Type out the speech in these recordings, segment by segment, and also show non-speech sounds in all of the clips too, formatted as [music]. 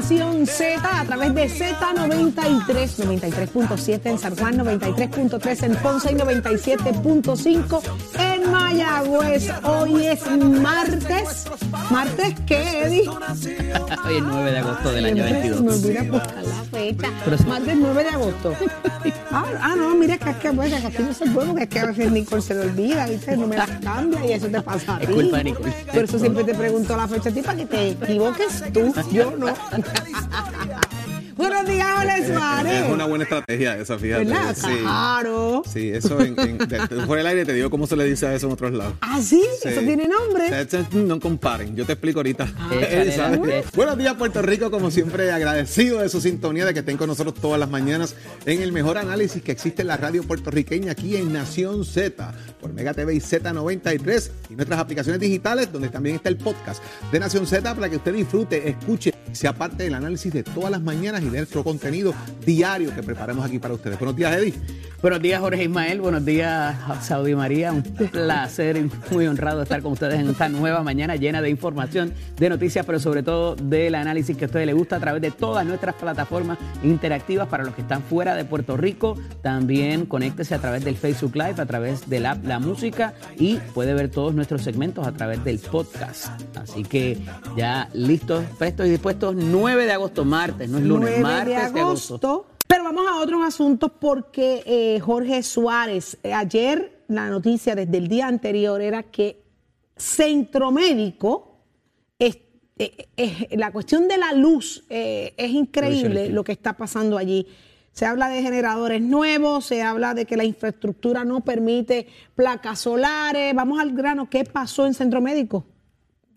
Nación Z a través de Z93, 93.7 en San Juan, 93.3 en Ponce y 97.5 en Mayagüez. Hoy es martes. ¿Martes qué, Eddie? [laughs] Hoy es 9 de agosto del año Siempre 22. Me buscar la fecha. Martes 9 de agosto. Ah, ah, no, mira que es que bueno, que aquí no se puede porque es que a veces Nicole se le olvida, ¿viste? No me la cambia y eso te pasa a ti. Es culpa de Nicole. Por eso siempre te pregunto la fecha a ti para que te equivoques tú, yo no. Buenos días, Jorge Suárez. Es una buena estrategia esa, fíjate. ¿Verdad? Sí. Claro. Sí, eso en, en- de- por el aire te digo cómo se le dice a eso en otros lados. ¿Ah, sí? Sí. ¿Eso tiene nombre? No comparen, yo te explico ahorita. [laughs] Fe. Buenos días, Puerto Rico. Como siempre, agradecido de su sintonía, de que estén con nosotros todas las mañanas en el mejor análisis que existe en la radio puertorriqueña aquí en Nación Z, por Mega TV y Z93 y nuestras aplicaciones digitales, donde también está el podcast de Nación Z para que usted disfrute, escuche, sea parte del análisis de todas las mañanas y de nuestro contenido diario que preparamos aquí para ustedes. Buenos días, Eddie. Buenos días, Jorge Ismael. Buenos días, Saudi María. Un placer y muy honrado estar con ustedes en esta nueva mañana llena de información, de noticias, pero sobre todo del análisis que a ustedes les gusta a través de todas nuestras plataformas interactivas para los que están fuera de Puerto Rico. También conéctese a través del Facebook Live, a través del app La Música y puede ver todos nuestros segmentos a través del podcast. Así que ya listos, prestos y dispuestos. 9 de agosto, martes, no es lunes, 9 martes de agosto. Pero vamos a otros asuntos porque eh, Jorge Suárez, eh, ayer la noticia desde el día anterior era que Centro Médico, es- eh, eh, la cuestión de la luz eh, es increíble lo que está pasando allí. Se habla de generadores nuevos, se habla de que la infraestructura no permite placas solares. Vamos al grano, ¿qué pasó en Centro Médico?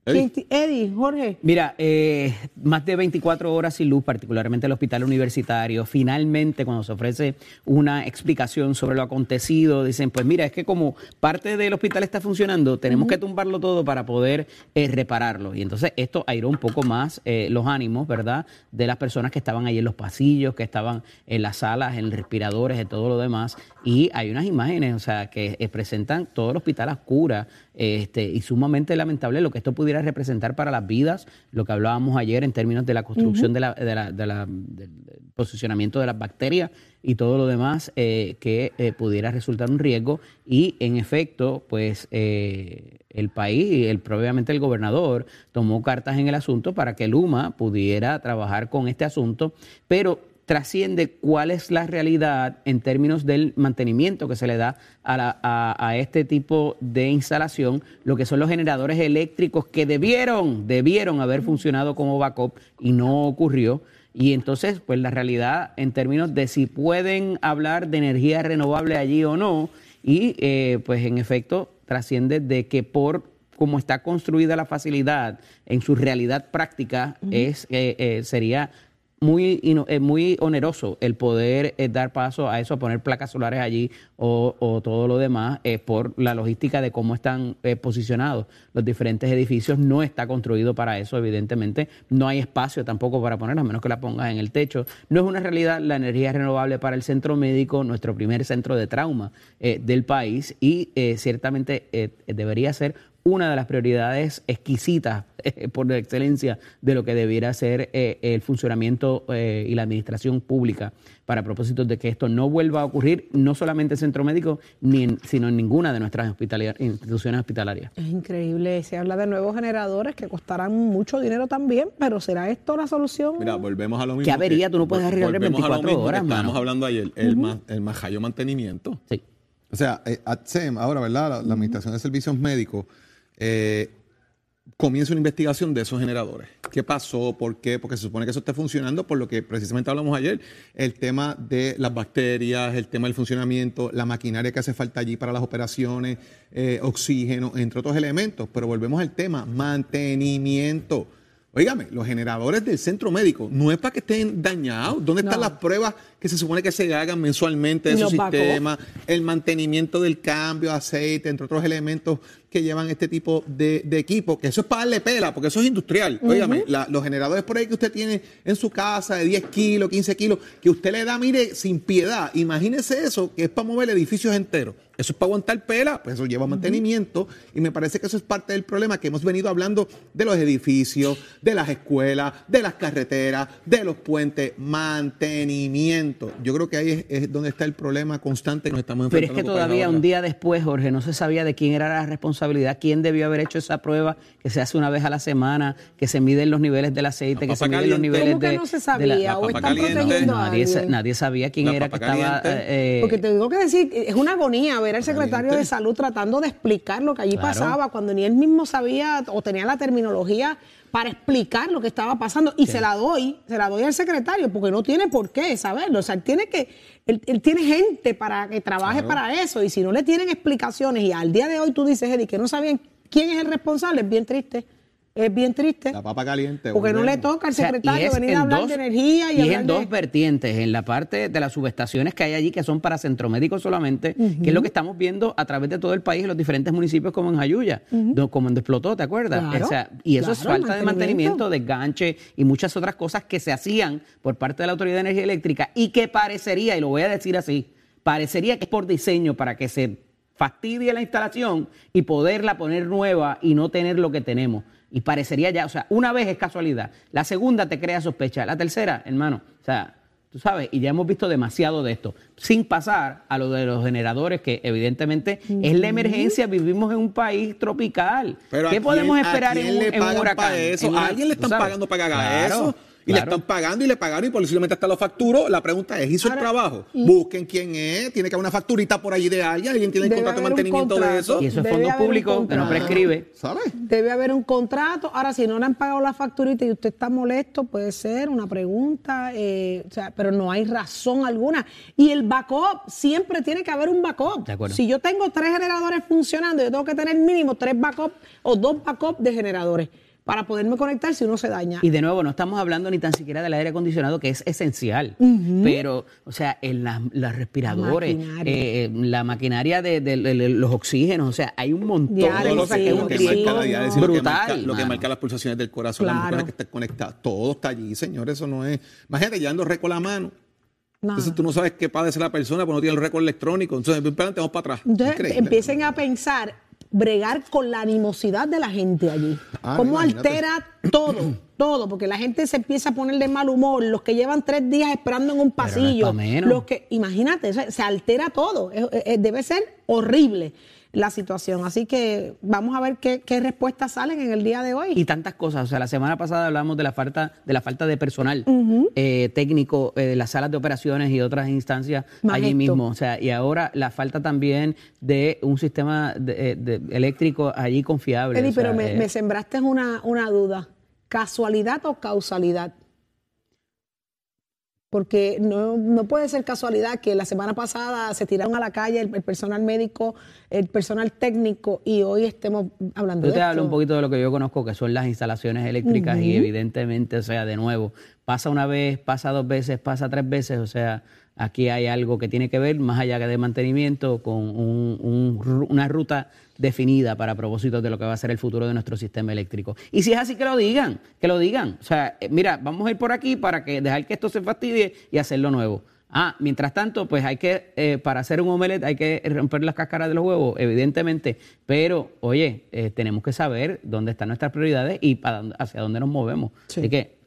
Eddie. ¿Quién- Eddie, Jorge. Mira, eh, más de 24 horas sin luz, particularmente el hospital universitario. Finalmente, cuando se ofrece una explicación sobre lo acontecido, dicen, pues mira, es que como parte del hospital está funcionando, tenemos que tumbarlo todo para poder eh, repararlo. Y entonces esto airó un poco más eh, los ánimos, ¿verdad? De las personas que estaban ahí en los pasillos, que estaban en las salas, en respiradores, en todo lo demás. Y hay unas imágenes, o sea, que presentan todo el hospital a oscuras este, y sumamente lamentable lo que esto pudiera representar para las vidas, lo que hablábamos ayer en términos de la construcción de la- de la- de la- del posicionamiento de las bacterias y todo lo demás eh, que eh, pudiera resultar un riesgo. Y en efecto pues eh, el país el, obviamente el gobernador tomó cartas en el asunto para que Luma pudiera trabajar con este asunto, pero trasciende cuál es la realidad en términos del mantenimiento que se le da a, la- a- a este tipo de instalación, lo que son los generadores eléctricos que debieron, debieron haber funcionado como backup y no ocurrió. Y entonces, pues la realidad en términos de si pueden hablar de energía renovable allí o no, y eh, pues en efecto trasciende de que por como está construida la facilidad en su realidad práctica, es, eh, eh, sería muy, ino- eh, muy oneroso el poder eh, dar paso a eso, a poner placas solares allí o, todo lo demás eh, por la logística de cómo están eh, posicionados los diferentes edificios. No está construido para eso, evidentemente. No hay espacio tampoco para ponerlo, a menos que la pongas en el techo. No es una realidad la energía renovable para el centro médico, nuestro primer centro de trauma del país y ciertamente debería ser una de las prioridades exquisitas eh, por la excelencia de lo que debiera ser eh, el funcionamiento eh, y la administración pública para propósitos de que esto no vuelva a ocurrir, no solamente en centro médico, ni en- sino en ninguna de nuestras instituciones hospitalarias. Es increíble. Se habla de nuevos generadores que costarán mucho dinero también, pero ¿será esto la solución? Mira, volvemos a lo mismo. ¿Qué avería? Tú no puedes arreglar en volvemos a lo 24 mismo que horas, Estábamos mano. hablando ayer, el, ma- el majayo mantenimiento. Sí. O sea, eh, ATSEM, ahora, ¿verdad? La, la Administración de Servicios Médicos eh, comienza una investigación de esos generadores. ¿Qué pasó? ¿Por qué? Porque se supone que eso está funcionando por lo que precisamente hablamos ayer, el tema de las bacterias, el tema del funcionamiento, la maquinaria que hace falta allí para las operaciones, eh, oxígeno, entre otros elementos. Pero volvemos al tema, mantenimiento. Óigame, los generadores del centro médico no es para que estén dañados. ¿Dónde están las pruebas que se supone que se hagan mensualmente de Y su los backup. sistema, el mantenimiento del cambio, aceite, entre otros elementos que llevan este tipo de, de equipo, que eso es para darle pela, porque eso es industrial. Óigame, la- los generadores por ahí que usted tiene en su casa de 10 kilos, 15 kilos, que usted le da, mire, sin piedad. Imagínese eso, que es para mover edificios enteros. Eso es para aguantar pela, pues eso lleva mantenimiento y me parece que eso es parte del problema que hemos venido hablando de los edificios, de las escuelas, de las carreteras, de los puentes, mantenimiento. Yo creo que ahí es, es donde está el problema constante que nos estamos Pero es enfrentando. que todavía un día después, Jorge, no se sabía de quién era la responsabilidad, quién debió haber hecho esa prueba que se hace una vez a la semana, que se miden los niveles del aceite, La que se miden los niveles ¿Cómo que de... no se de sabía? la- ¿O están caliente. protegiendo a nadie, sa- alguien? nadie sabía quién La era que estaba... caliente. eh, Porque te tengo que decir, es una agonía ver al secretario Caliente. de salud tratando de explicar lo que allí Claro. pasaba, cuando ni él mismo sabía o tenía la terminología para explicar lo que estaba pasando. Y se la doy, se la doy al secretario, porque no tiene por qué saberlo. O sea, él tiene que, él, él tiene gente para que trabaje Claro. para eso. Y si no le tienen explicaciones, y al día de hoy tú dices, Eric, que no sabían quién es el responsable, es bien triste. Es bien triste. La papa caliente. Porque no le toca al O sea, secretario venir en a hablar dos- de energía y, y es en de- dos vertientes, en la parte de las subestaciones que hay allí, que son para centro médico solamente, que es lo que estamos viendo a través de todo el país, en los diferentes municipios como en Jayuya, do- como en Explotó, ¿te acuerdas? Claro, O sea, y eso es falta de mantenimiento. mantenimiento, desganche y muchas otras cosas que se hacían por parte de la Autoridad de Energía Eléctrica y que parecería, y lo voy a decir así, parecería que es por diseño para que se fastidie la instalación y poderla poner nueva y no tener lo que tenemos. Y parecería ya, o sea, una vez es casualidad, la segunda te crea sospecha, la tercera, hermano, o sea, tú sabes, y ya hemos visto demasiado de esto, sin pasar a lo de los generadores, que evidentemente es la emergencia, vivimos en un país tropical. Pero ¿Qué ¿a podemos quién- esperar en un, le en un pagan huracán? para eso? En una- a alguien le están pagando para que haga Claro, eso. Y le están pagando y le pagaron y posiblemente hasta lo facturó. La pregunta es, ¿hizo Ahora, el trabajo? Busquen quién es. Tiene que haber una facturita por allí de alguien. Alguien tiene el Debe contrato de mantenimiento de eso. Y eso es Debe fondo público que no prescribe. ¿Sabes? Debe haber un contrato. Ahora, si no le han pagado la facturita y usted está molesto, puede ser una pregunta, eh, o sea, pero no hay razón alguna. Y el backup, siempre tiene que haber un backup. De acuerdo. Si yo tengo tres generadores funcionando, yo tengo que tener mínimo tres backups o dos backups de generadores para poderme conectar si uno se daña. Y de nuevo, no estamos hablando ni tan siquiera del aire acondicionado, que es esencial. Pero, o sea, en las, las respiradores, maquinaria. eh, la maquinaria de, de- de- de los oxígenos, o sea, hay un montón Diario, de cosas que, que riesgo marca la diálisis, lo que brutal. marca, lo que marca las pulsaciones del corazón, las Claro. personas que están conectadas, todo está allí, señores, eso no es. Imagínate llevando récord la mano. Nada. Entonces tú no sabes qué padece la persona porque no tiene el récord electrónico. Entonces, vamos para atrás. Entonces empiecen a pensar, bregar con la animosidad de la gente allí. Ah, ¿Cómo imagínate. altera todo? [clears throat] Todo, porque la gente se empieza a poner de mal humor, los que llevan tres días esperando en un no pasillo, los que, imagínate, se altera todo, Es- es- debe ser horrible la situación. Así que vamos a ver qué, qué respuestas salen en el día de hoy. Y tantas cosas. O sea, la semana pasada hablamos de la falta, de la falta de personal eh, técnico eh, de las salas de operaciones y otras instancias allí mismo. O sea, y ahora la falta también de un sistema de- eh, de- eléctrico allí confiable. O sea, pero me, eh, me sembraste una, una duda. ¿Casualidad o causalidad? Porque no, no puede ser casualidad que la semana pasada se tiraron a la calle el, el personal médico, el personal técnico y hoy estemos hablando Yo de te hablo un poquito de lo que yo conozco, que son las instalaciones eléctricas y evidentemente, o sea, de nuevo, pasa una vez, pasa dos veces, pasa tres veces, o sea, aquí hay algo que tiene que ver, más allá que de mantenimiento, con un- un ru- una ruta definida para propósitos de lo que va a ser el futuro de nuestro sistema eléctrico. Y si es así, que lo digan, que lo digan. O sea, eh, mira, vamos a ir por aquí para que dejar que esto se fastidie y hacerlo nuevo. Ah, mientras tanto, pues hay que, eh, para hacer un omelette hay que romper las cáscaras de los huevos, evidentemente, pero oye, eh, tenemos que saber dónde están nuestras prioridades y para hacia dónde nos movemos. Sí. Así que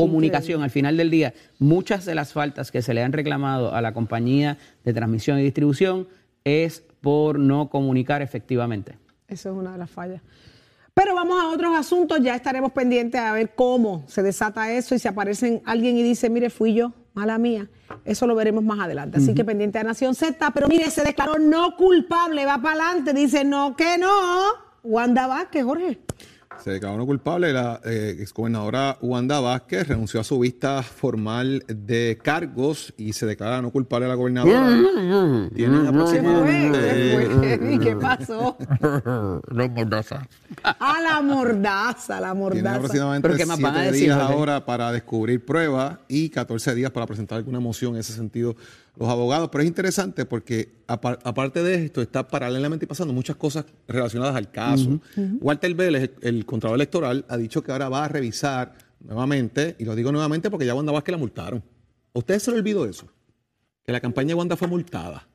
comunicación, al final del día, muchas de las faltas que se le han reclamado a la compañía de transmisión y distribución es por no comunicar efectivamente. Eso es una de las fallas. Pero vamos a otros asuntos, ya estaremos pendientes a ver cómo se desata eso y si aparece alguien y dice, mire, fui yo, mala mía. Eso lo veremos más adelante. Así que pendiente a Nación Z, pero mire, se declaró no culpable, va para adelante, dice no, que no. Wanda Vázquez, Jorge. Se declaró no culpable. La eh, exgobernadora Wanda Vázquez renunció a su vista formal de cargos y se declara no culpable a la gobernadora. Tienen aproximadamente. ¿Qué pasó? La mordaza. Ah, la mordaza, la Tienen mordaza. aproximadamente ¿Pero qué más van a siete decir, días Jorge? ahora para descubrir pruebas y 14 días para presentar alguna moción en ese sentido los abogados. Pero es interesante porque apar- aparte de esto está paralelamente pasando muchas cosas relacionadas al caso. Walter Vélez, el, el contralor electoral, ha dicho que ahora va a revisar nuevamente, y lo digo nuevamente porque ya Wanda Vázquez la multaron. ¿A ustedes se le olvidó eso? Que la campaña de Wanda fue multada.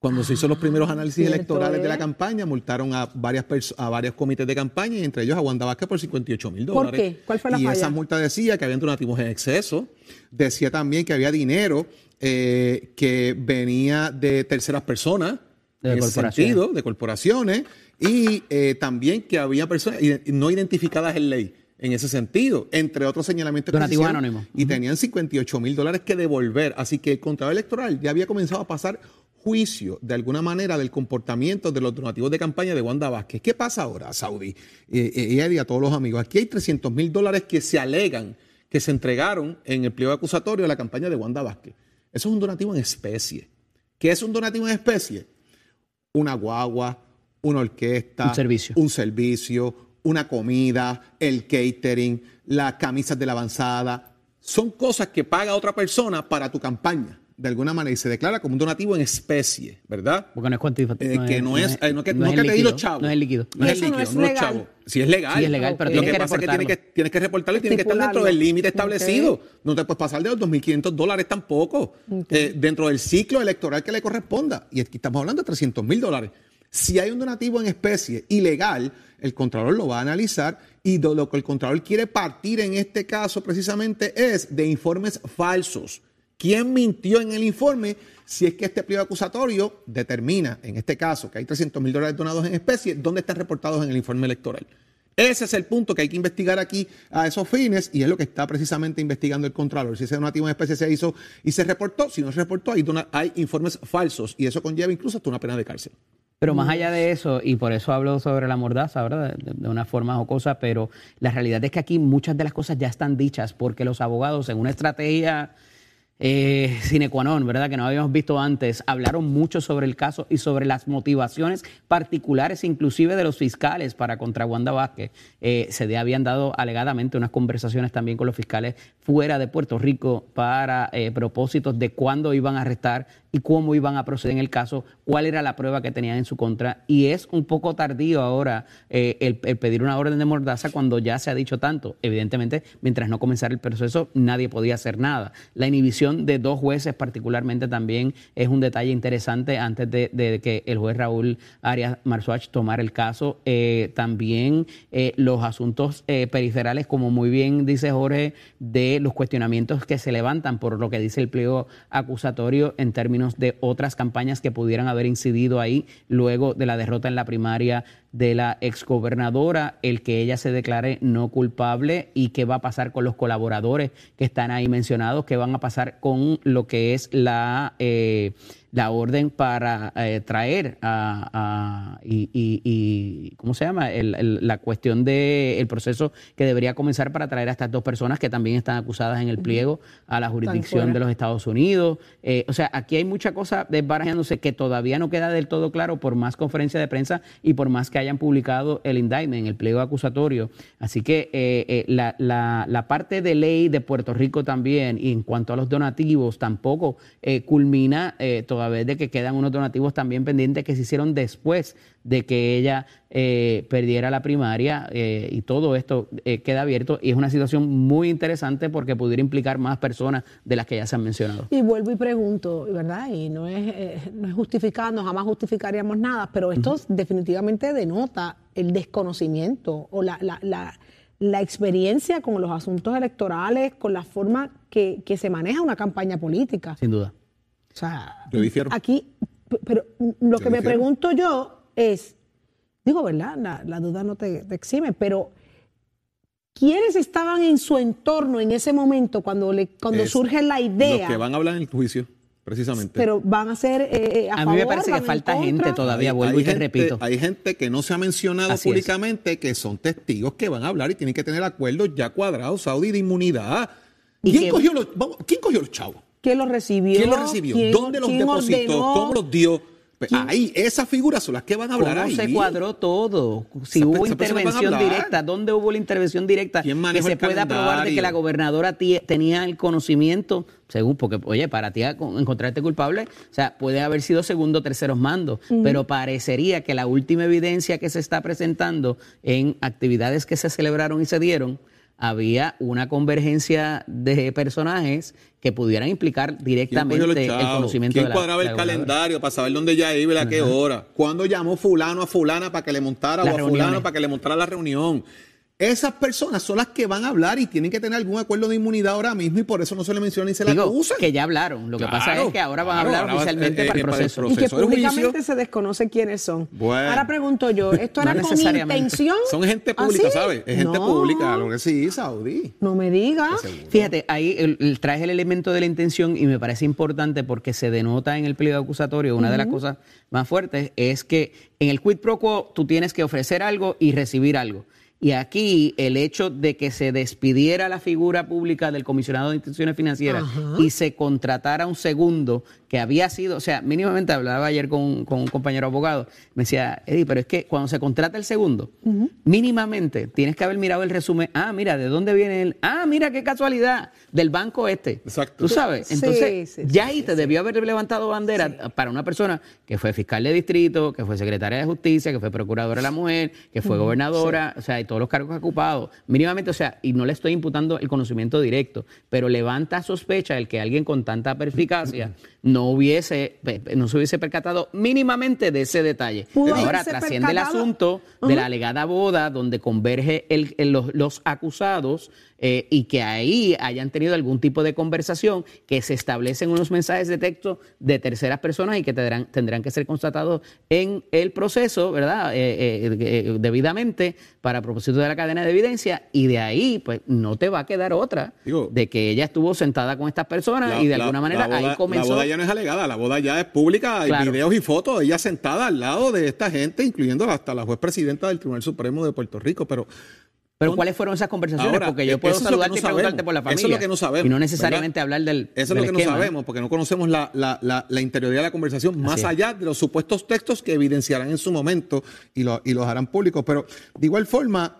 Cuando se hizo los primeros análisis cierto electorales de la es. campaña, multaron a varias a varios comités de campaña y entre ellos a Wanda Vázquez por 58 mil ¿Por dólares. qué? ¿Cuál fue la y falla? esa multa decía que habían donativos en exceso, decía también que había dinero eh, que venía de terceras personas, De en ese corporaciones. sentido, de corporaciones, y eh, también que había personas no identificadas en ley. En ese sentido, entre otros señalamientos que se Donativos hicieron, anónimos. y tenían 58 mil dólares que devolver. Así que el Contralor Electoral ya había comenzado a pasar juicio de alguna manera del comportamiento de los donativos de campaña de Wanda Vázquez. ¿Qué pasa ahora, Saudi? Eh, eh, y Eddie, a todos los amigos. Aquí hay 300 mil dólares que se alegan que se entregaron en el pliego acusatorio de la campaña de Wanda Vázquez. Eso es un donativo en especie. ¿Qué es un donativo en especie? Una guagua, una orquesta, Un servicio. un servicio, una comida, el catering, las camisas de la avanzada. Son cosas que paga otra persona para tu campaña, de alguna manera, y se declara como un donativo en especie, ¿verdad? Porque no es cuantificativo. Eh, que no es, no que, no es que te di líquido, los chavos. No es el líquido. No es el no líquido, es no es legal. chavo. Si es legal. Sí, es legal, pero Lo tienes que que pasa es que tienes que, reportarlo. tienes que reportarlo y tienes que estar dentro del límite establecido. No te puedes pasar de los 2.500 dólares tampoco. eh, dentro del ciclo electoral que le corresponda. Y aquí estamos hablando de 300 mil dólares. Si hay un donativo en especie ilegal, el Contralor lo va a analizar y de lo que el Contralor quiere partir en este caso precisamente es de informes falsos. ¿Quién mintió en el informe? Si es que este pliego acusatorio determina, en este caso, que hay 300 mil dólares donados en especie, ¿dónde están reportados en el informe electoral? Ese es el punto que hay que investigar aquí a esos fines y es lo que está precisamente investigando el Contralor. Si ese donativo en especie se hizo y se reportó, si no se reportó, hay, hay informes falsos y eso conlleva incluso hasta una pena de cárcel. Pero más allá de eso, y por eso hablo sobre la mordaza, ¿verdad? De, de una forma jocosa, pero la realidad es que aquí muchas de las cosas ya están dichas porque los abogados en una estrategia eh, ¿verdad? Que no habíamos visto antes, hablaron mucho sobre el caso y sobre las motivaciones particulares, inclusive de los fiscales para contra Wanda Vázquez. Eh, se habían dado alegadamente unas conversaciones también con los fiscales fuera de Puerto Rico para eh, propósitos de cuándo iban a arrestar y cómo iban a proceder en el caso, cuál era la prueba que tenían en su contra. Y es un poco tardío ahora eh, el, pedir una orden de mordaza cuando ya se ha dicho tanto. Evidentemente, mientras no comenzara el proceso, nadie podía hacer nada. La inhibición de dos jueces particularmente también es un detalle interesante antes de, que el juez Raúl Arias Marzuach tomara el caso. Eh, también eh, los asuntos periferales, como muy bien dice Jorge, de los cuestionamientos que se levantan por lo que dice el pliego acusatorio en términos de otras campañas que pudieran haber incidido ahí luego de la derrota en la primaria de la exgobernadora, el que ella se declare no culpable y qué va a pasar con los colaboradores que están ahí mencionados, qué van a pasar con lo que es la, eh, la orden para eh, traer a, a- y, y- y- ¿cómo se llama? El- el- la cuestión del proceso que debería comenzar para traer a estas dos personas que también están acusadas en el pliego a la jurisdicción de los Estados Unidos. Eh, o sea, aquí hay mucha cosa desbarajándose que todavía no queda del todo claro por más conferencia de prensa y por más que hayan publicado el indictment, el pliego acusatorio. Así que eh, eh, la, la- parte de ley de Puerto Rico también, y en cuanto a los donativos, tampoco eh, culmina toda vez de que quedan unos donativos también pendientes que se hicieron después de que ella eh, perdiera la primaria eh, y todo esto eh, queda abierto y es una situación muy interesante porque pudiera implicar más personas de las que ya se han mencionado. Y vuelvo y pregunto, ¿verdad? Y no es, eh, no es justificando, jamás justificaríamos nada, pero esto definitivamente denota el desconocimiento o la, la, la, la experiencia con los asuntos electorales, con la forma que, que se maneja una campaña política. Sin duda. O sea, Yo difiero. aquí, pero lo que me pregunto yo es, digo, ¿verdad? La, la duda no te, te exime, pero ¿quiénes estaban en su entorno en ese momento cuando, le, cuando Es surge la idea? Los que van a hablar en el juicio, precisamente. Pero van a ser eh, a, A mí me parece que falta contra. gente todavía, vuelvo y te gente, repito. Hay gente que no se ha mencionado Así es. públicamente que son testigos que van a hablar y tienen que tener acuerdos ya cuadrados, Saudi, de inmunidad. ¿Y ¿Quién cogió, los, vamos, ¿Quién cogió los chavos? ¿Quién los recibió? ¿Quién los recibió? ¿Quién- ¿Dónde los depositó? ordenó? ¿Cómo los dio? Pues ¿Quién? ahí, esas figuras son las que van a hablar ¿Cómo ahí. se cuadró todo? Si Esa- hubo intervención directa, ¿dónde hubo la intervención directa? ¿Quién que se pueda probar de que la gobernadora tenía el conocimiento, según, porque, oye, para ti encontrarte culpable, o sea, puede haber sido segundo o terceros mandos, pero parecería que la última evidencia que se está presentando en actividades que se celebraron y se dieron, había una convergencia de personajes que pudieran implicar ¿Quién cogió directamente el conocimiento ¿Quién de la cuadraba el la calendario para saber dónde ella iba y a qué hora? ¿Cuándo llamó fulano a fulana para que le montara Las o a fulano para que le montara la reunión? Esas personas son las que van a hablar y tienen que tener algún acuerdo de inmunidad ahora mismo y por eso no se le menciona ni se le Digo, acusa. que ya hablaron. Lo que pasa es que ahora van a hablar oficialmente eh, para el eh, para el proceso. Y que públicamente se desconoce quiénes son. Bueno. Ahora pregunto yo, ¿esto No era con intención? Son gente ¿Ah, pública, sí? ¿sabes? Es gente No, pública, lo que sí, Saudí. No me digas. Fíjate, ahí el- el- traes el elemento de la intención y me parece importante porque se denota en el pliego acusatorio, una de las cosas más fuertes es que en el quid pro quo tú tienes que ofrecer algo y recibir algo. Y aquí el hecho de que se despidiera la figura pública del comisionado de instituciones financieras y se contratara un segundo que había sido, o sea, mínimamente hablaba ayer con, con un compañero abogado, me decía, Eddie, pero es que cuando se contrata el segundo, mínimamente tienes que haber mirado el resumen, ah, mira, ¿de dónde viene él? Ah, mira, qué casualidad, del banco este. Exacto. Tú sabes, entonces sí, ya sí, ahí te debió haber levantado bandera para una persona que fue fiscal de distrito, que fue secretaria de justicia, que fue procuradora de la mujer, que fue gobernadora, o sea, y todos los cargos ocupados. Mínimamente, o sea, y no le estoy imputando el conocimiento directo, pero levanta sospecha el que alguien con tanta perspicacia no hubiese, no se hubiese percatado mínimamente de ese detalle. Pudo Ahora trasciende el asunto de la alegada boda donde converge el- el- los, los acusados eh, y que ahí hayan tenido algún tipo de conversación que se establecen unos mensajes de texto de terceras personas y que tendrán, tendrán que ser constatados en el proceso, ¿verdad? Eh, eh, eh, debidamente para propósito de la cadena de evidencia y de ahí pues no te va a quedar otra Digo, de que ella estuvo sentada con estas personas La- y de la- alguna manera la boda, ahí comenzó. Ya no es alegada, la boda ya es pública, hay Claro. videos y fotos, ella sentada al lado de esta gente, incluyendo hasta la juez presidenta del Tribunal Supremo de Puerto Rico, pero Pero ¿cuáles fueron esas conversaciones? Ahora, Porque yo puedo saludarte no y preguntarte sabemos. por la Eso es familia. lo que no sabemos, Y no necesariamente ¿verdad? hablar del Eso es lo que no sabemos, porque no conocemos la, la, la, la interioridad de la conversación, más es. allá de los supuestos textos que evidenciarán en su momento y, lo- y los harán públicos. Pero de igual forma,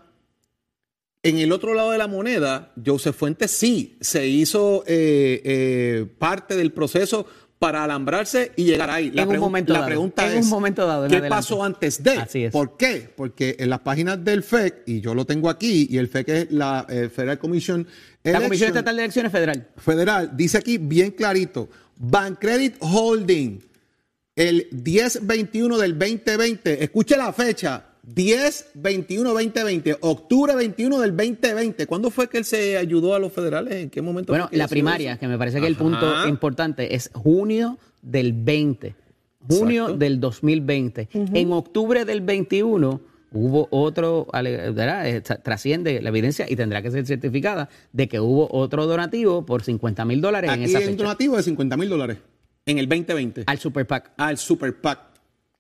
en el otro lado de la moneda, Joseph Fuentes sí se hizo eh, eh, parte del proceso para alambrarse y llegar ahí. La, En un momento la dado. pregunta En es, un momento dado, en ¿qué adelante. pasó antes de? Así es. ¿Por qué? Porque en las páginas del FEC, y yo lo tengo aquí, y el FEC es la eh, Federal Commission La Comisión Estatal de Elecciones Federal. Federal, dice aquí bien clarito, Bancredit Holding, el 10-21 del 2020, escuche la fecha, 10-21-2020, octubre 21 del 2020. ¿Cuándo fue que él se ayudó a los federales? ¿En qué momento? Bueno, la primaria, eso? que me parece que el Ajá. punto importante es junio del 20. Junio Exacto. del 2020. En octubre del 21 hubo otro, ¿verdad? Eh, tra- trasciende la evidencia y tendrá que ser certificada de que hubo otro donativo por 50 mil dólares en Aquí esa hay un fecha donativo de 50 mil dólares en el 2020 al Super PAC, al Super PAC,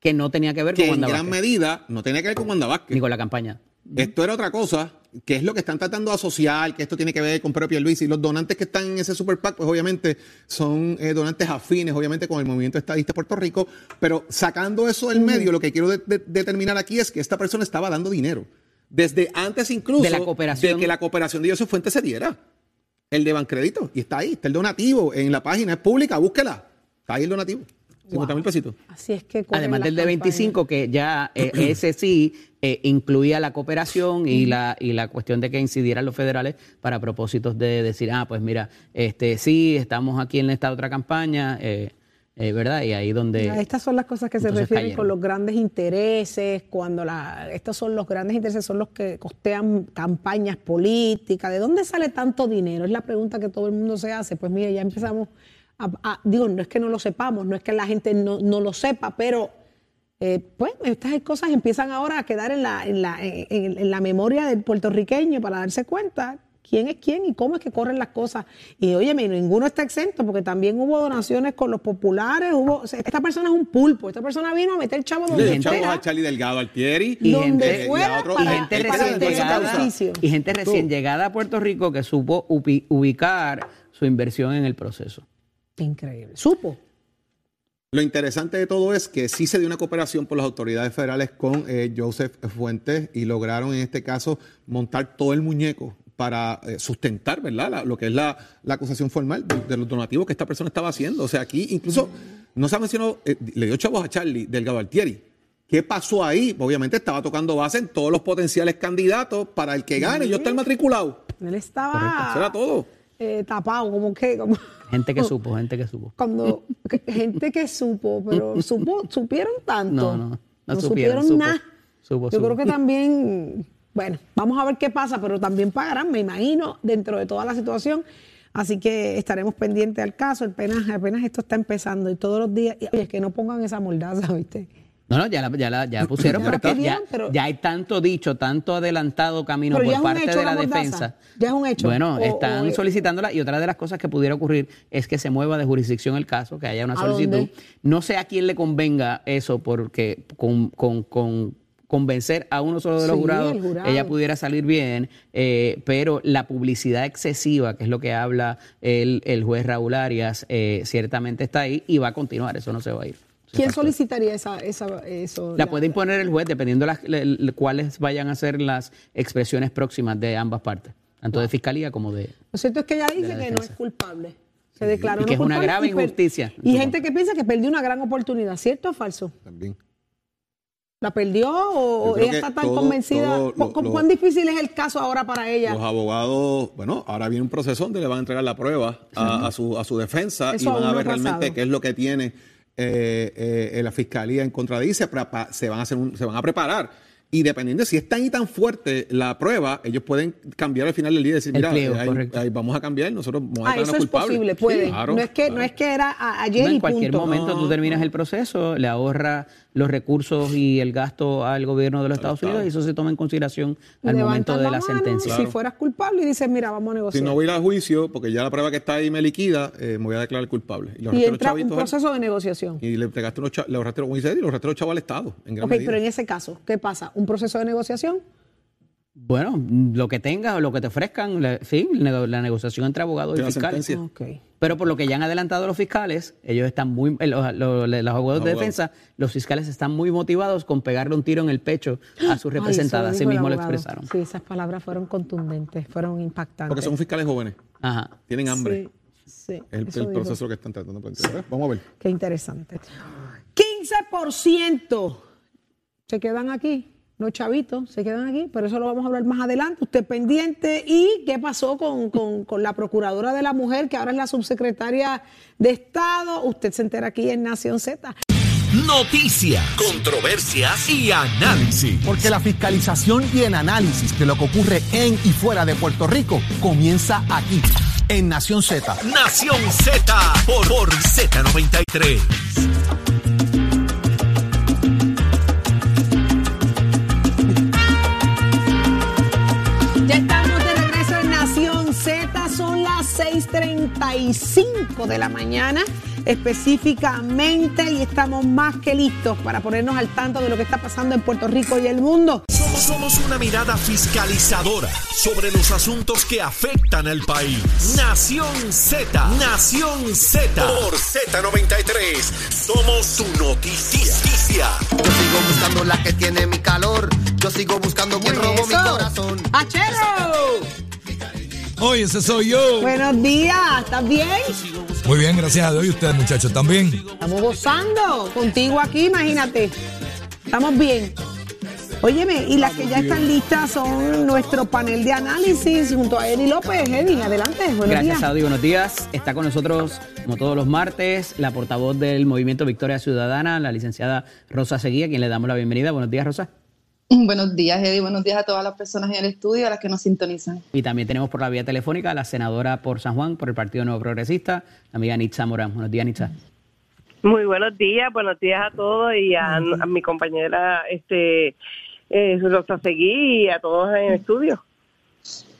que no tenía que ver que con en Wanda gran Vázquez, medida no tenía que ver con Wanda Vázquez. ni con la campaña. Esto era otra cosa, que es lo que están tratando de asociar, que esto tiene que ver con Pedro Pierluisi. Los donantes que están en ese super PAC, pues obviamente son eh, donantes afines, obviamente, con el movimiento estadista de Puerto Rico, pero sacando eso del medio, lo que quiero de- de- determinar aquí es que esta persona estaba dando dinero. Desde antes incluso De la cooperación. de que la cooperación de Joseph Fuentes se diera. El de Bancrédito. Y está ahí, está el donativo en la página, es pública, búsquela. Está ahí el donativo. 50 mil pesitos. Así es que Además del de campañas. 25, que ya eh, [clears throat] ese sí eh, incluía la cooperación y la, y la cuestión de que incidieran los federales para propósitos de decir, ah, pues mira, este sí, estamos aquí en esta otra campaña, eh, eh, ¿verdad? Y ahí donde... Ya, Estas son las cosas que se refieren cayeron. con los grandes intereses, cuando la, estos son los grandes intereses, son los que costean campañas políticas. ¿De dónde sale tanto dinero? Es la pregunta que todo el mundo se hace. Pues mire, ya empezamos a, a- digo, no es que no lo sepamos, no es que la gente no, no lo sepa, pero eh, pues estas cosas empiezan ahora a quedar en la, en la, en, en- la memoria del puertorriqueño para darse cuenta quién es quién y cómo es que corren las cosas. Y oye, ninguno está exento porque también hubo donaciones con los populares, hubo, o sea, esta persona es un pulpo, esta persona vino a meter chavo Le donde dio chavos a Charlie Delgado Altieri. Y donde gente- fuera y gente recién llegada, y gente recién llegada a Puerto Rico que supo ubi- ubicar su inversión en el proceso. Increíble. Supo. Lo interesante de todo es que sí se dio una cooperación por las autoridades federales con eh, Joseph Fuentes y lograron en este caso montar todo el muñeco para eh, sustentar, ¿verdad? La- lo que es la, la acusación formal de, de los donativos que esta persona estaba haciendo. O sea, aquí incluso no se ha mencionado, eh, le dio chavos a Charlie Delgado Altieri. ¿Qué pasó ahí? Obviamente estaba tocando base en todos los potenciales candidatos para el que gane. Yo estar matriculado. Él Eso era estaba todo. Eh, tapado, como que, como Gente que [laughs] supo, gente que supo. cuando [laughs] gente que supo, pero supo, supieron tanto. No, no, no No, supieron, nada. Supo, Yo supo. creo que también, bueno, vamos a ver qué pasa, pero también pagarán, me imagino, dentro de toda la situación. Así que estaremos pendientes al caso. Apenas, apenas esto está empezando y todos los días. y, Oye, que no pongan esa mordaza, [laughs] ¿viste? No, no, ya la, ya la, ya pusieron, Ya pero ya, pero- ya hay tanto dicho, tanto adelantado camino por parte hecho de la defensa. Ya es un hecho. Bueno, O- están o- solicitándola y otra de las cosas que pudiera ocurrir es que se mueva de jurisdicción el caso, que haya una ¿A solicitud. dónde? No sé a quién le convenga eso, porque con, con- con convencer a uno solo de los Sí, jurados, el jurado. ella pudiera salir bien, eh, pero la publicidad excesiva, que es lo que habla el, el juez Raúl Arias, eh, ciertamente está ahí y va a continuar, eso no se va a ir. ¿Quién solicitaría esa, esa, eso? La puede imponer el juez dependiendo las, le- le- cuáles vayan a ser las expresiones próximas de ambas partes, tanto de fiscalía como de... Lo cierto es que ella dice que no es culpable. Se declaró Y que no es una culpable grave y per- injusticia. Y gente que piensa que perdió una gran oportunidad, ¿cierto o falso? También. ¿La perdió o, ella que está tan todo- convencida? todo lo- ¿Cu- lo- ¿Cuán difícil es el caso ahora para ella? Los abogados, bueno, ahora viene un proceso donde le van a entregar la prueba a, a su, a su defensa Eso y van a ver realmente qué es lo que tiene eh, eh, la fiscalía en contra de se, van a hacer un- se van a preparar. Y dependiendo de si es tan y tan fuerte la prueba, ellos pueden cambiar al final del día y decir, mira, pliego, ahí- correcto. ahí vamos a cambiar, nosotros vamos a Ah, eso es culpables. posible, puede. Sí, claro, no, es que, claro. no es que era ayer No, y en cualquier punto. momento tú terminas el proceso, le ahorra los recursos y el gasto al gobierno de los Estados Unidos y eso se toma en consideración al momento de la mano, sentencia. Si fueras culpable y dices, mira, vamos a Si negociar. no voy a ir a juicio, porque ya la prueba que está ahí me liquida, eh, me voy a declarar culpable. los y los entra un proceso de negociación. Y le entregaste unos cha- le ahorraste, ahorraste los chavos al Estado, en gran Ok, medida. pero en ese caso, ¿qué pasa? ¿Un proceso de negociación? Bueno, lo que tengas o lo que te ofrezcan, la- sí, la negociación entre abogados y fiscales. Pero por lo que ya han adelantado los fiscales, ellos están muy, los, los- los abogados de defensa, los fiscales están muy motivados con pegarle un tiro en el pecho a su Ay, eso representada, lo así mismo lo expresaron. Sí, esas palabras fueron contundentes, fueron impactantes. Porque son fiscales jóvenes, Ajá. tienen hambre. Sí, sí, Es el, dijo. proceso que están tratando de plantear. Vamos a ver. Qué interesante. 15% se quedan aquí. Los chavitos se quedan aquí, pero eso lo vamos a hablar más adelante. Usted pendiente. ¿Y qué pasó con, con- con la procuradora de la mujer, que ahora es la subsecretaria de Estado? Usted se entera aquí en Nación Z. Noticias, controversias y análisis. Porque la fiscalización y el análisis de lo que ocurre en y fuera de Puerto Rico comienza aquí, en Nación Z. Nación Z por, por Z93. 6:35 de la mañana específicamente y estamos más que listos para ponernos al tanto de lo que está pasando en Puerto Rico y el mundo. Somos, somos una mirada fiscalizadora sobre los asuntos que afectan al país. Nación Z, Nación Z. Por Z93, somos su noticia. Yo sigo buscando la que tiene mi calor. Yo sigo buscando quien robó mi corazón. Oye, ese soy yo. Buenos días, ¿estás bien? Muy bien, gracias a Dios. ¿Y ustedes, muchachos, también? Estamos gozando contigo aquí, imagínate. Estamos bien. Óyeme, y las que ya están listas son nuestro panel de análisis junto a Eddie López. Eddie, adelante. Buenos Gracias, días. Saudi. Buenos días. Está con nosotros, como todos los martes, la portavoz del Movimiento Victoria Ciudadana, la licenciada Rosa Seguía, a quien le damos la bienvenida. Buenos días, Rosa. [laughs] Buenos días, Eddie. Buenos días a todas las personas en el estudio a las que nos sintonizan. Y también tenemos por la vía telefónica a la senadora por San Juan, por el Partido Nuevo Progresista, la amiga Nitza Morán. Buenos días, Nitza. Muy buenos días, buenos días a todos y a, a mi compañera este eh, Rosa Seguí y a todos en el estudio.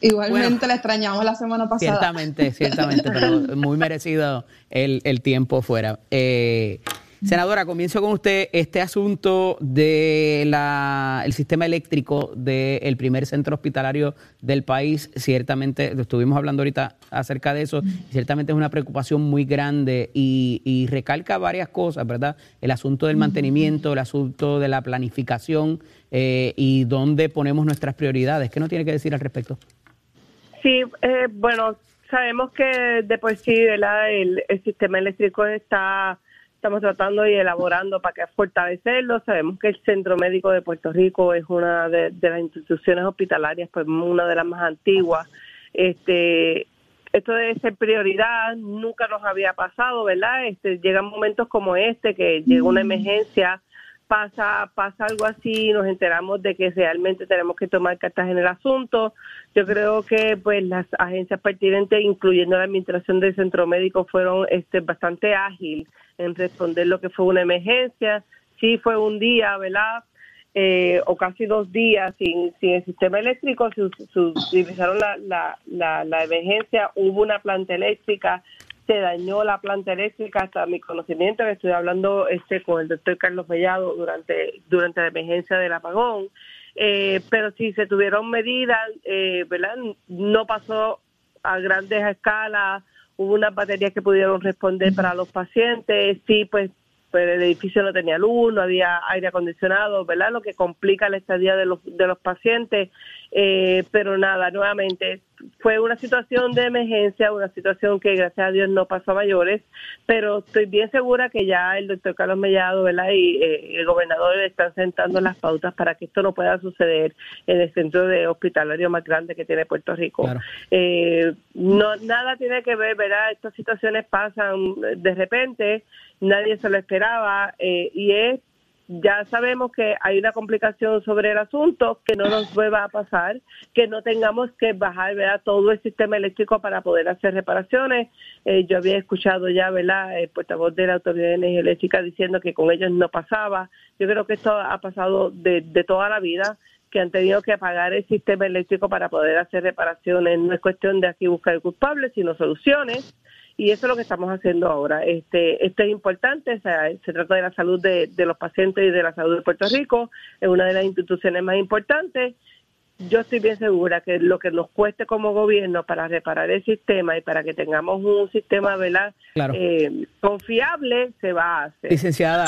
Igualmente la extrañamos la semana pasada. Ciertamente, ciertamente, pero [laughs] muy merecido el, el tiempo fuera. Eh, senadora, comienzo con usted este asunto del el sistema eléctrico del primer centro hospitalario del país. Ciertamente, estuvimos hablando ahorita acerca de eso, ciertamente es una preocupación muy grande y, y recalca varias cosas, ¿verdad? El asunto del mantenimiento, el asunto de la planificación eh, y dónde ponemos nuestras prioridades. ¿Qué nos tiene que decir al respecto? Sí, eh, bueno, sabemos que de por sí ¿verdad? El, el sistema eléctrico está, estamos tratando y elaborando para que fortalecerlo. Sabemos que el Centro Médico de Puerto Rico es una de, de las instituciones hospitalarias, pues una de las más antiguas. Este, esto debe ser prioridad, nunca nos había pasado, ¿verdad? Este, llegan momentos como este, que llega una emergencia pasa pasa algo así nos enteramos de que realmente tenemos que tomar cartas en el asunto. Yo creo que pues las agencias pertinentes, incluyendo la administración del centro médico, fueron este bastante ágil en responder lo que fue una emergencia. Sí fue un día, ¿verdad? Eh, o casi dos días sin, sin el sistema eléctrico, se, se utilizaron la, la, la, la emergencia, hubo una planta eléctrica se dañó la planta eléctrica hasta mi conocimiento que estoy hablando este con el doctor Carlos Mellado durante durante la emergencia del apagón eh, pero si se tuvieron medidas eh, verdad no pasó a grandes escalas hubo unas baterías que pudieron responder para los pacientes sí pues pues el edificio no tenía luz, no había aire acondicionado, ¿verdad? Lo que complica la estadía de los, de los pacientes. Eh, pero nada, nuevamente, fue una situación de emergencia, una situación que gracias a Dios no pasó a mayores, pero estoy bien segura que ya el doctor Carlos Mellado ¿verdad? y eh, el gobernador están sentando las pautas para que esto no pueda suceder en el centro de hospitalario más grande que tiene Puerto Rico. Eh, no Nada tiene que ver, ¿verdad? Estas situaciones pasan de repente, nadie se lo esperaba eh, y es ya sabemos que hay una complicación sobre el asunto, que no nos vuelva a pasar, que no tengamos que bajar ¿verdad? todo el sistema eléctrico para poder hacer reparaciones. Eh, yo había escuchado ya ¿verdad? el portavoz de la Autoridad de Energía Eléctrica diciendo que con ellos no pasaba. Yo creo que esto ha pasado de, de toda la vida que han tenido que apagar el sistema eléctrico para poder hacer reparaciones. No es cuestión de aquí buscar culpables, sino soluciones y eso es lo que estamos haciendo ahora. Este, es importante, se trata de la salud de, de los pacientes y de la salud de Puerto Rico, es una de las instituciones más importantes yo estoy bien segura que lo que nos cueste como gobierno para reparar el sistema y para que tengamos un sistema ¿verdad? Eh, confiable se va a hacer. Licenciada,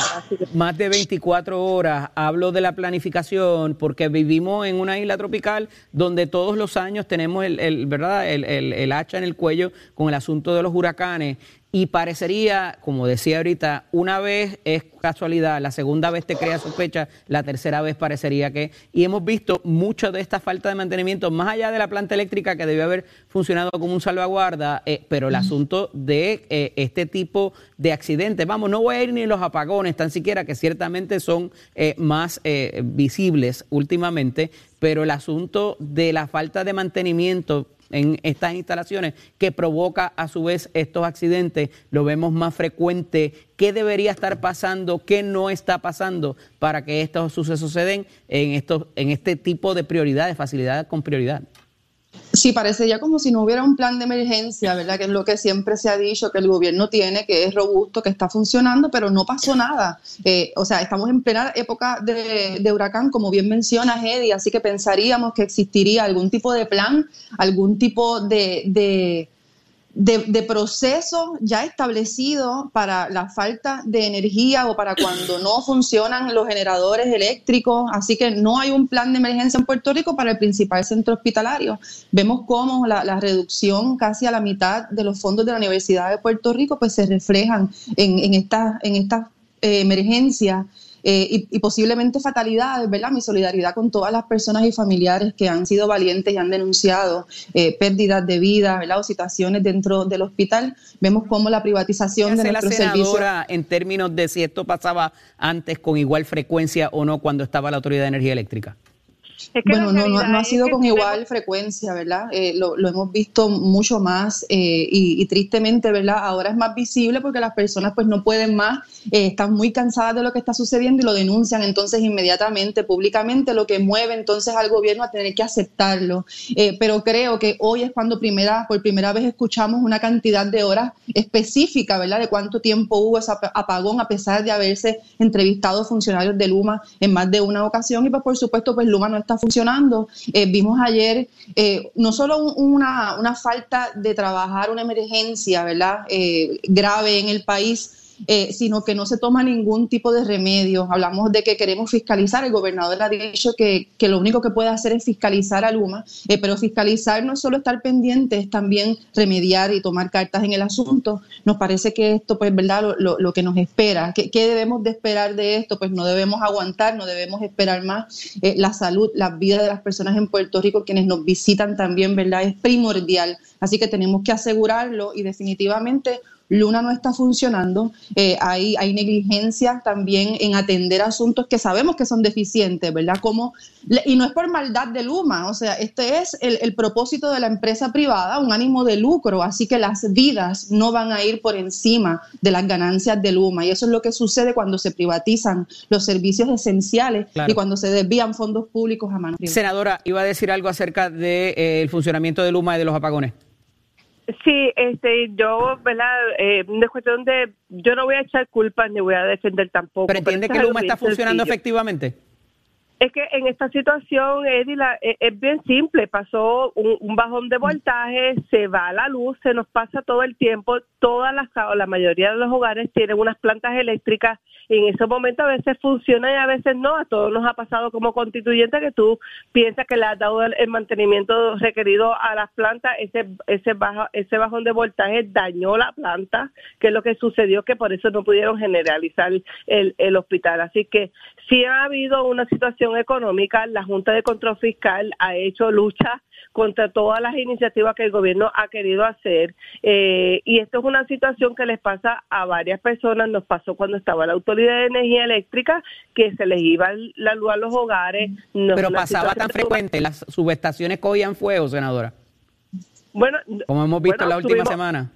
más de 24 horas, hablo de la planificación porque vivimos en una isla tropical donde todos los años tenemos el, el ¿verdad? El, el, el hacha en el cuello con el asunto de los huracanes y parecería, como decía ahorita, una vez es casualidad, la segunda vez te crea sospecha, la tercera vez parecería que... Y hemos visto mucho de esta falta de mantenimiento, más allá de la planta eléctrica que debió haber funcionado como un salvaguarda, eh, pero el asunto de eh, este tipo de accidentes, vamos, no voy a ir ni los apagones, tan siquiera que ciertamente son eh, más visibles últimamente, pero el asunto de la falta de mantenimiento en estas instalaciones que provoca a su vez estos accidentes, lo vemos más frecuente. ¿Qué debería estar pasando? ¿Qué no está pasando para que estos sucesos se den en, estos, en este tipo de prioridades, facilidades con prioridad? Sí, parece ya como si no hubiera un plan de emergencia, ¿verdad? Que es lo que siempre se ha dicho que el gobierno tiene, que es robusto, que está funcionando, pero no pasó nada. Eh, o sea, estamos en plena época de, huracán, como bien menciona Hedy, así que pensaríamos que existiría algún tipo de plan, algún tipo de de, de, proceso ya establecido para la falta de energía o para cuando no funcionan los generadores eléctricos. Así que no hay un plan de emergencia en Puerto Rico para el principal centro hospitalario. Vemos cómo la, reducción casi a la mitad de los fondos de la Universidad de Puerto Rico pues se reflejan en, en estas en esta, eh, emergencias eh, y, y, posiblemente fatalidades, ¿verdad? Mi solidaridad con todas las personas y familiares que han sido valientes y han denunciado eh, pérdidas de vida, ¿verdad? O situaciones dentro del hospital. Vemos cómo la privatización de nuestros servicios... en términos de si esto pasaba antes con igual frecuencia o no cuando estaba la Autoridad de Energía Eléctrica? Es que bueno, no, no, ha sido con tenemos- igual frecuencia, ¿verdad? Eh, lo, lo hemos visto mucho más eh, y, y tristemente, ¿verdad? Ahora es más visible porque las personas pues no pueden más, eh, están muy cansadas de lo que está sucediendo y lo denuncian entonces inmediatamente, públicamente, lo que mueve entonces al gobierno a tener que aceptarlo. Pero creo que hoy es cuando primera, por primera vez escuchamos una cantidad de horas específica, ¿verdad? De cuánto tiempo hubo ese ap- apagón a pesar de haberse entrevistado funcionarios de Luma en más de una ocasión y pues por supuesto pues Luma no está funcionando. Eh, vimos ayer eh, no solo un- una, una falta de trabajar una emergencia, ¿verdad? Eh, grave en el país, eh, sino que no se toma ningún tipo de remedio. Hablamos de que queremos fiscalizar. El gobernador ha dicho que, que lo único que puede hacer es fiscalizar a Luma, eh, pero fiscalizar no es solo estar pendiente, es también remediar y tomar cartas en el asunto. Nos parece que esto, pues, ¿verdad? Lo, lo- que nos espera. ¿Qué, qué debemos de esperar de esto? Pues no debemos aguantar, no debemos esperar más. Eh, la salud, la vida de las personas en Puerto Rico, quienes nos visitan también, ¿verdad? Es primordial. Así que tenemos que asegurarlo y definitivamente Luna no está funcionando, eh, hay, hay negligencia también en atender asuntos que sabemos que son deficientes, ¿verdad? Como, y no es por maldad de Luma, o sea, este es el, el propósito de la empresa privada, un ánimo de lucro, así que las vidas no van a ir por encima de las ganancias de Luma, y eso es lo que sucede cuando se privatizan los servicios esenciales Claro. y cuando se desvían fondos públicos a manos privadas. Senadora, iba a decir algo acerca del funcionamiento de Luma y de los apagones. Sí, este, yo, ¿verdad? Eh, es cuestión de, yo no voy a echar culpa ni voy a defender tampoco. ¿Pero entiende esto que Luma está funcionando sencillo. efectivamente? Es que en esta situación, Eddie, la- eh, es bien simple. Pasó un, bajón de voltaje, se va la luz, se nos pasa todo el tiempo. Todas las, la mayoría de los hogares tienen unas plantas eléctricas y en esos momentos a veces funcionan y a veces no. A todos nos ha pasado como constituyente que tú piensas que le has dado el, el mantenimiento requerido a las plantas. Ese, ese, bajo, ese bajón de voltaje dañó la planta, que es lo que sucedió, que por eso no pudieron generalizar el, el hospital. Así que sí ha habido una situación económica, la Junta de Control Fiscal ha hecho lucha contra todas las iniciativas que el gobierno ha querido hacer eh, y esto es una situación que les pasa a varias personas, nos pasó cuando estaba la Autoridad de Energía Eléctrica, que se les iba la luz a los hogares. No Pero pasaba tan frecuente, las subestaciones cogían fuego, senadora, Bueno, como hemos visto bueno, la última tuvimos- semana.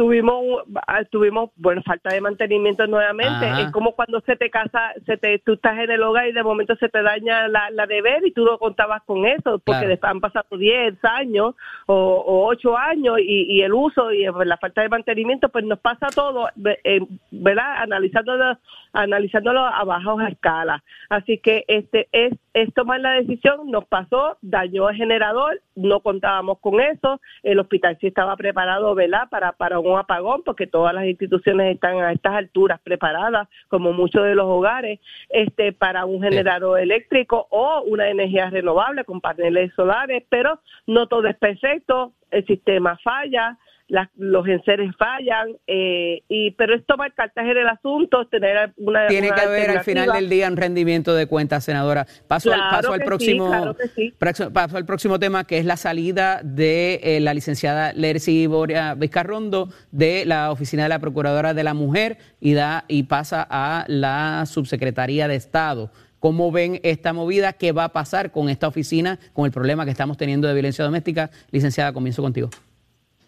Tuvimos ah, tuvimos bueno falta de mantenimiento nuevamente Ajá. es como cuando se te casa se te tú estás en el hogar y de momento se te daña la, la deber y tú no contabas con eso porque Claro. han pasado 10 años o, o 8 años y, y el uso y la falta de mantenimiento pues nos pasa todo eh, verdad analizándolo analizándolo a baja escala así que este es es tomar la decisión nos pasó dañó el generador no contábamos con eso el hospital sí estaba preparado ¿verdad? para para un apagón porque todas las instituciones están a estas alturas preparadas como muchos de los hogares este para un generador eléctrico o una energía renovable con paneles solares pero no todo es perfecto el sistema falla las- los enseres fallan, eh, y pero es tomar cartas en el asunto, tener una Tiene una que haber al final del día un rendimiento de cuentas, senadora. Paso, al, paso al sí, próximo claro sí. paso al próximo tema, que es la salida de eh, la licenciada Lercy Boria Vizcarrondo de la oficina de la Procuradora de la Mujer y da y pasa a la subsecretaría de Estado. ¿Cómo ven esta movida? ¿Qué va a pasar con esta oficina, con el problema que estamos teniendo de violencia doméstica? Licenciada, comienzo contigo.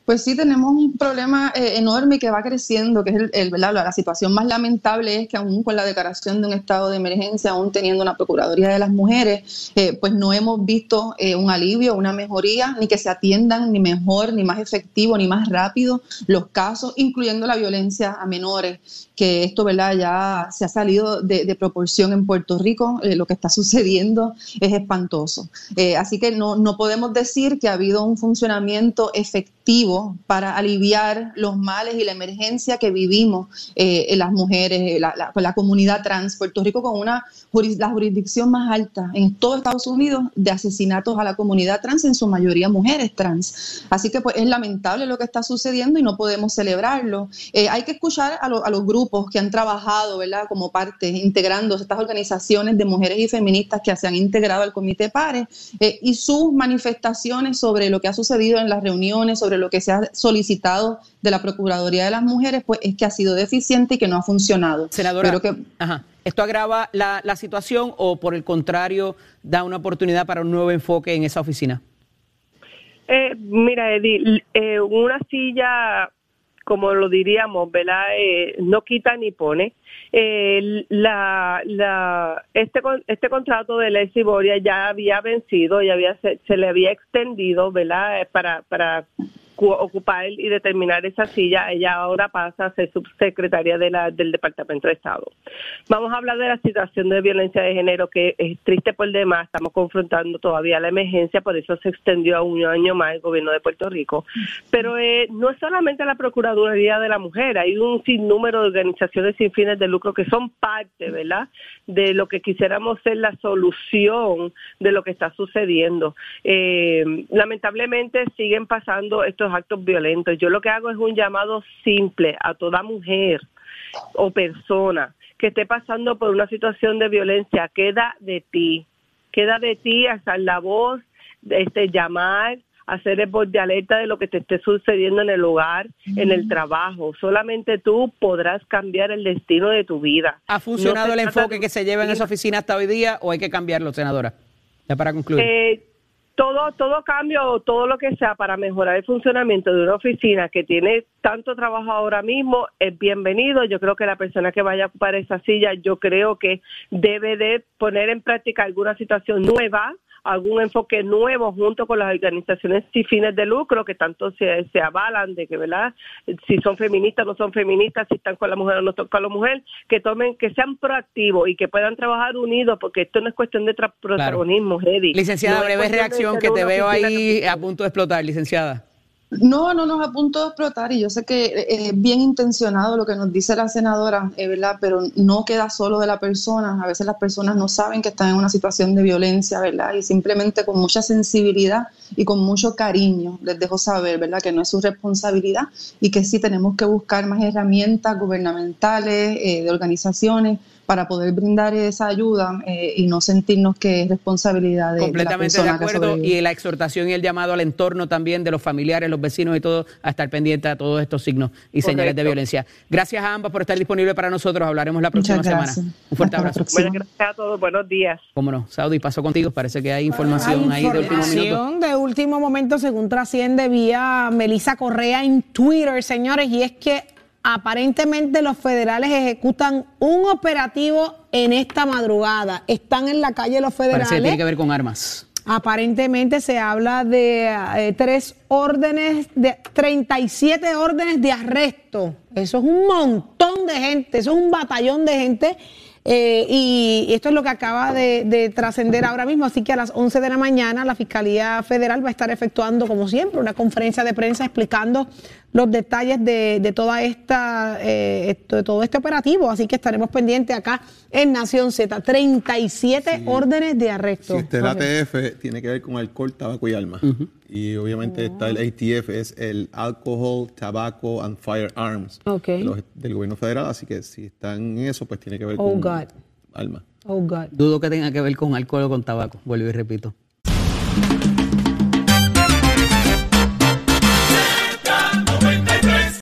Pues sí, tenemos un problema eh, enorme que va creciendo, que es el, el- la, situación más lamentable es que aún con la declaración de un estado de emergencia, aún teniendo una Procuraduría de las Mujeres, eh, pues no hemos visto eh, un alivio, una mejoría, ni que se atiendan ni mejor, ni más efectivo, ni más rápido los casos, incluyendo la violencia a menores, que esto ¿verdad? ya se ha salido de, proporción en Puerto Rico, lo que está sucediendo es espantoso. Así que no, no podemos decir que ha habido un funcionamiento efectivo para aliviar los males y la emergencia que vivimos eh, las mujeres, eh, la, la- comunidad trans. Puerto Rico con una juris- jurisdicción más alta en todo Estados Unidos de asesinatos a la comunidad trans, en su mayoría mujeres trans. Así que pues es lamentable lo que está sucediendo y no podemos celebrarlo. Eh, hay que escuchar a, lo- a los grupos que han trabajado, ¿verdad? Como parte, integrándose estas organizaciones de mujeres y feministas que se han integrado al Comité Pares eh, y sus manifestaciones sobre lo que ha sucedido en las reuniones, sobre lo que se ha solicitado de la Procuraduría de las Mujeres, pues es que ha sido deficiente y que no ha funcionado. Senadora, Pero que, ajá. ¿Esto agrava la, la situación o por el contrario da una oportunidad para un nuevo enfoque en esa oficina? Eh, mira, Eddie, eh, una silla, como lo diríamos, ¿verdad? Eh, no quita ni pone. Eh, la, la, este, con- este contrato de Ley Ciboria ya había vencido, ya había, se, se le había extendido, ¿verdad? Eh, Para, para ocupar y determinar esa silla. Ella ahora pasa a ser subsecretaria de la, del Departamento de Estado. Vamos a hablar de la situación de violencia de género que es triste por demás. Estamos confrontando todavía la emergencia, por eso se extendió a un año más el gobierno de Puerto Rico. Pero eh, no es solamente la Procuraduría de la Mujer, hay un sinnúmero de organizaciones sin fines de lucro que son parte, ¿verdad?, de lo que quisiéramos ser la solución de lo que está sucediendo. Eh, lamentablemente siguen pasando estos actos violentos. Yo lo que hago es un llamado simple a toda mujer o persona que esté pasando por una situación de violencia, queda de ti, queda de ti alzar la voz, este, llamar, hacer el voz de alerta de lo que te esté sucediendo en el hogar, en el trabajo. Solamente tú podrás cambiar el destino de tu vida. ¿Ha funcionado No el enfoque de- que se lleva en esa oficina hasta hoy día o hay que cambiarlo, senadora? Ya para concluir. Eh, todo, todo cambio o todo lo que sea para mejorar el funcionamiento de una oficina que tiene tanto trabajo ahora mismo es bienvenido. Yo creo que la persona que vaya a ocupar esa silla, yo creo que debe de poner en práctica alguna situación nueva, algún enfoque nuevo junto con las organizaciones sin fines de lucro que tanto se, se avalan de que, ¿verdad? Si son feministas, no son feministas, si están con la mujer o no están con la mujer, que tomen, que sean proactivos y que puedan trabajar unidos, porque esto no es cuestión de protagonismo, Eddie. Licenciada, No breve reacción que te veo ahí a punto de explotar, licenciada. No, no nos a de explotar y yo sé que eh, es bien intencionado lo que nos dice la senadora, eh, ¿verdad? Pero no queda solo de la persona. A veces las personas no saben que están en una situación de violencia, ¿verdad? Y simplemente con mucha sensibilidad y con mucho cariño les dejo saber, ¿verdad? Que no es su responsabilidad y que sí tenemos que buscar más herramientas gubernamentales, eh, de organizaciones para poder brindar esa ayuda eh, y no sentirnos que es responsabilidad de, de la Completamente de persona que acuerdo. sobrevive. Y la exhortación y el llamado al entorno también de los familiares, los vecinos y todo, a estar pendiente a todos estos signos y señales de Correcto. violencia. Gracias a ambas por estar disponibles para nosotros. Hablaremos la próxima Muchas semana. gracias. Un fuerte Hasta la abrazo. Bueno, gracias a todos. Buenos días. Cómo no. Saudi, paso contigo. Parece que hay información Hay ahí de último minuto. información de último momento, según trasciende vía Melissa Correa en Twitter, señores, y es que aparentemente los federales ejecutan un operativo en esta madrugada. Están en la calle los federales. Parece que tiene que ver con armas. Aparentemente se habla de eh, tres órdenes, de 37 órdenes de arresto. Eso es un montón de gente, eso es un batallón de gente. eh, y esto es lo que acaba de, de trascender ahora mismo. Así que a las 11 de la mañana la Fiscalía Federal va a estar efectuando, como siempre, una conferencia de prensa explicando los detalles de, de toda esta, eh, esto- de todo este operativo. Así que estaremos pendientes acá en Nación Z. 37 órdenes de arresto. Si este. ATF tiene que ver con alcohol, tabaco y armas. Y obviamente está el ATF, es el Alcohol, Tobacco and Firearms Ok. de los- del gobierno federal. Así que si están en eso, pues tiene que ver Oh, con God. armas. Oh, God. Dudo que tenga que ver con alcohol o con tabaco. Vuelvo y repito.